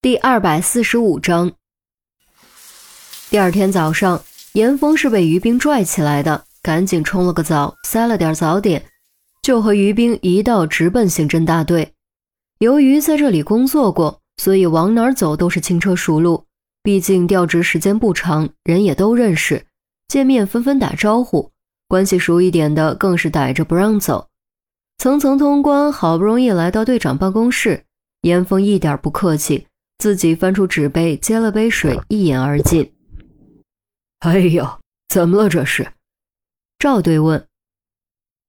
第二百四十五章。第二天早上，严峰是被于冰拽起来的，赶紧冲了个澡，塞了点早点，就和于冰一道直奔刑侦大队。由于在这里工作过，所以往哪儿走都是轻车熟路。毕竟调职时间不长，人也都认识，见面纷纷打招呼，关系熟一点的更是逮着不让走。层层通关，好不容易来到队长办公室，严峰一点不客气。自己翻出纸杯，接了杯水，一饮而尽。哎呦，怎么了这是？赵队问。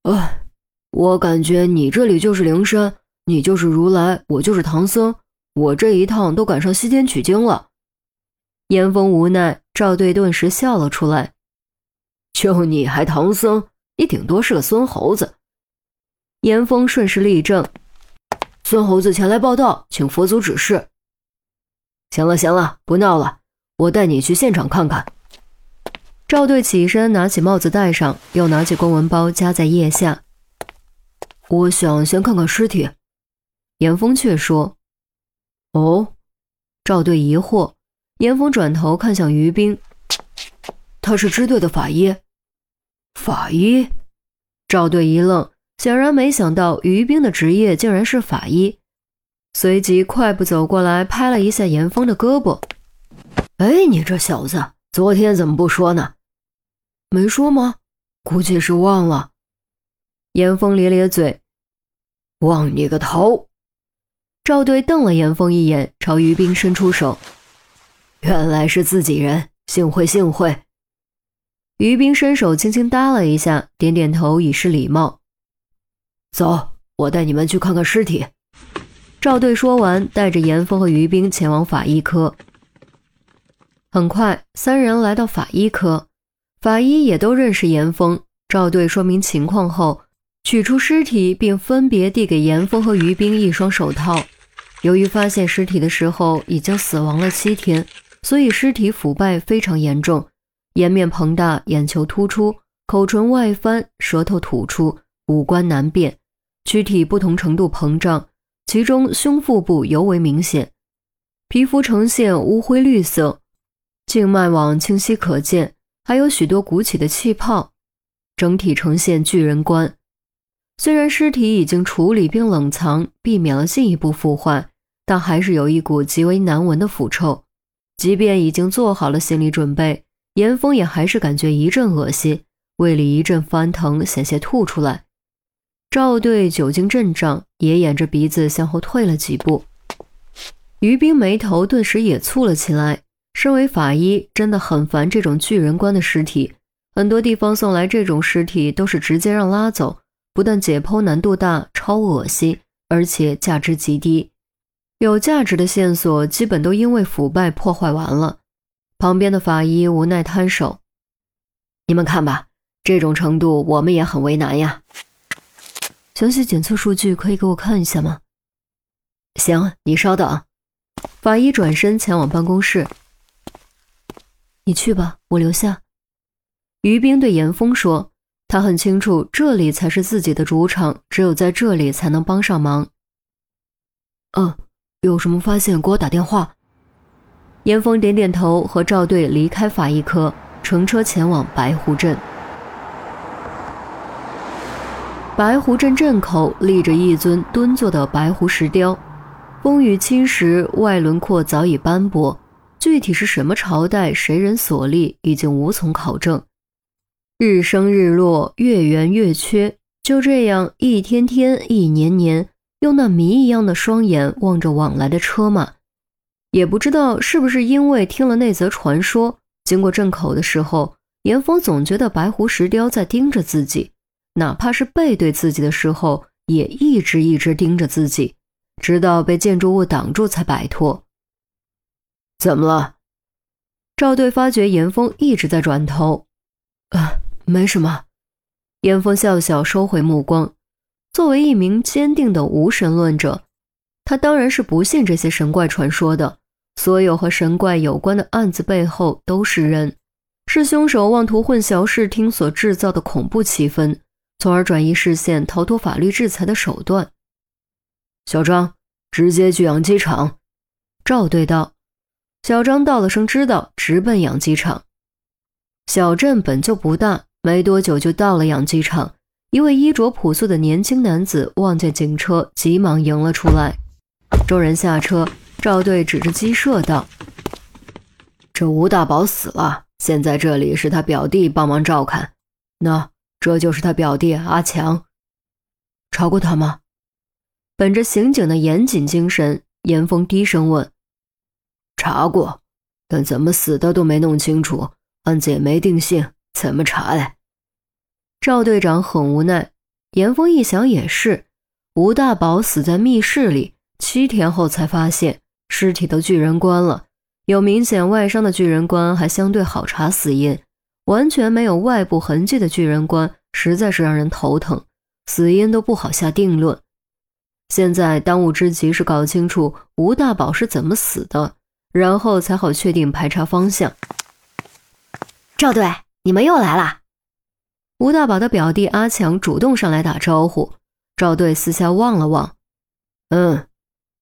哎，我感觉你这里就是灵山，你就是如来，我就是唐僧，我这一趟都赶上西天取经了。严峰无奈，赵队顿时笑了出来。就你还唐僧，你顶多是个孙猴子。严峰顺势立正，孙猴子前来报道，请佛祖指示。行了行了，不闹了，我带你去现场看看。赵队起身，拿起帽子戴上，又拿起公文包夹在腋下。我想先看看尸体。严峰却说：“哦。”赵队疑惑。严峰转头看向于冰，他是支队的法医。法医？赵队一愣，显然没想到于冰的职业竟然是法医。随即快步走过来，拍了一下严峰的胳膊。“哎，你这小子，昨天怎么不说呢？没说吗？估计是忘了。”严峰咧咧嘴，“忘你个头！”赵队瞪了严峰一眼，朝于冰伸出手。“原来是自己人，幸会幸会。”于冰伸手轻轻搭了一下，点点头以示礼貌。“走，我带你们去看看尸体。”赵队说完，带着严峰和于冰前往法医科。很快，三人来到法医科，法医也都认识严峰。赵队说明情况后，取出尸体，并分别递给严峰和于冰一双手套。由于发现尸体的时候已经死亡了七天，所以尸体腐败非常严重，颜面膨大，眼球突出，口唇外翻，舌头吐出，五官难辨，躯体不同程度膨胀。其中胸腹部尤为明显，皮肤呈现乌灰绿色，静脉网清晰可见，还有许多鼓起的气泡，整体呈现巨人观。虽然尸体已经处理并冷藏，避免了进一步腐坏，但还是有一股极为难闻的腐臭。即便已经做好了心理准备，严峰也还是感觉一阵恶心，胃里一阵翻腾，险些吐出来。赵队久经阵仗，也掩着鼻子向后退了几步。于兵眉头顿时也蹙了起来。身为法医，真的很烦这种巨人观的尸体。很多地方送来这种尸体，都是直接让拉走，不但解剖难度大、超恶心，而且价值极低。有价值的线索基本都因为腐败破坏完了。旁边的法医无奈摊手：“你们看吧，这种程度，我们也很为难呀。”详细检测数据可以给我看一下吗？行，你稍等。法医转身前往办公室。你去吧，我留下。于冰对严峰说：“他很清楚，这里才是自己的主场，只有在这里才能帮上忙。”嗯，有什么发现给我打电话。严峰点点头，和赵队离开法医科，乘车前往白湖镇。白湖镇镇口立着一尊蹲坐的白狐石雕，风雨侵蚀，外轮廓早已斑驳。具体是什么朝代、谁人所立，已经无从考证。日升日落，月圆月缺，就这样一天天、一年年，用那谜一样的双眼望着往来的车马。也不知道是不是因为听了那则传说，经过镇口的时候，严峰总觉得白狐石雕在盯着自己。哪怕是背对自己的时候，也一直一直盯着自己，直到被建筑物挡住才摆脱。怎么了？赵队发觉严峰一直在转头。啊，没什么。严峰笑笑，收回目光。作为一名坚定的无神论者，他当然是不信这些神怪传说的。所有和神怪有关的案子背后都是人，是凶手妄图混淆视听所制造的恐怖气氛。从而转移视线，逃脱法律制裁的手段。小张，直接去养鸡场。赵队道：“小张道了声知道，直奔养鸡场。小镇本就不大，没多久就到了养鸡场。一位衣着朴素的年轻男子望见警车，急忙迎了出来。众人下车，赵队指着鸡舍道：‘这吴大宝死了，现在这里是他表弟帮忙照看。那这就是他表弟阿强。查过他吗？’本着刑警的严谨精神，严峰低声问。”查过，但怎么死的都没弄清楚，案子也没定性，怎么查嘞？赵队长很无奈。严峰一想也是，吴大宝死在密室里，七天后才发现尸体都巨人观了，有明显外伤的巨人观还相对好查死因，完全没有外部痕迹的巨人观实在是让人头疼，死因都不好下定论。现在当务之急是搞清楚吴大宝是怎么死的。然后才好确定排查方向。赵队，你们又来了。吴大宝的表弟阿强主动上来打招呼。赵队四下望了望，嗯，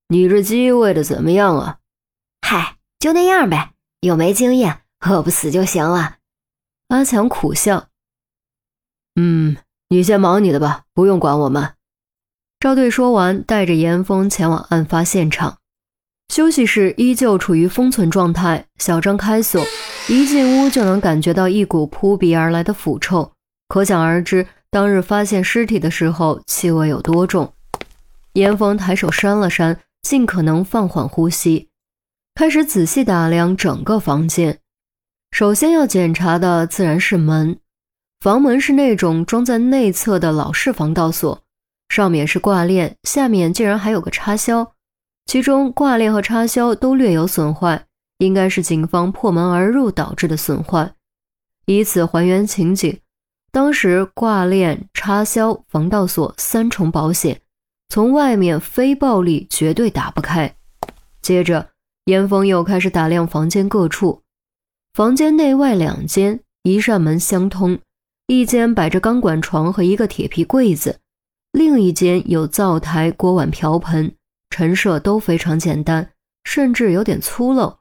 你这鸡喂的怎么样啊？嗨，就那样呗，又没经验，饿不死就行了。阿强苦笑。嗯，你先忙你的吧，不用管我们。赵队说完，带着严峰前往案发现场。休息室依旧处于封存状态。小张开锁，一进屋就能感觉到一股扑鼻而来的腐臭，可想而知当日发现尸体的时候气味有多重。严峰抬手扇了扇，尽可能放缓呼吸，开始仔细打量整个房间。首先要检查的自然是门，房门是那种装在内侧的老式防盗锁，上面是挂链，下面竟然还有个插销。其中挂链和插销都略有损坏，应该是警方破门而入导致的损坏。以此还原情景，当时挂链、插销、防盗锁三重保险，从外面非暴力绝对打不开。接着，严峰又开始打量房间各处，房间内外两间，一扇门相通，一间摆着钢管床和一个铁皮柜子，另一间有灶台、锅碗瓢盆。陈设都非常简单，甚至有点粗陋，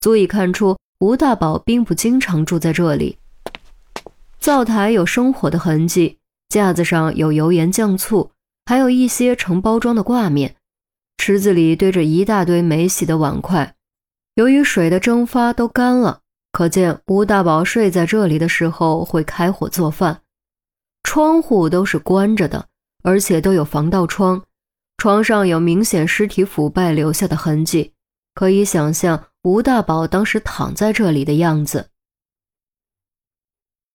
足以看出吴大宝并不经常住在这里。灶台有生火的痕迹，架子上有油盐酱醋，还有一些成包装的挂面。池子里堆着一大堆没洗的碗筷，由于水的蒸发都干了，可见吴大宝睡在这里的时候会开火做饭。窗户都是关着的，而且都有防盗窗。床上有明显尸体腐败留下的痕迹，可以想象吴大宝当时躺在这里的样子。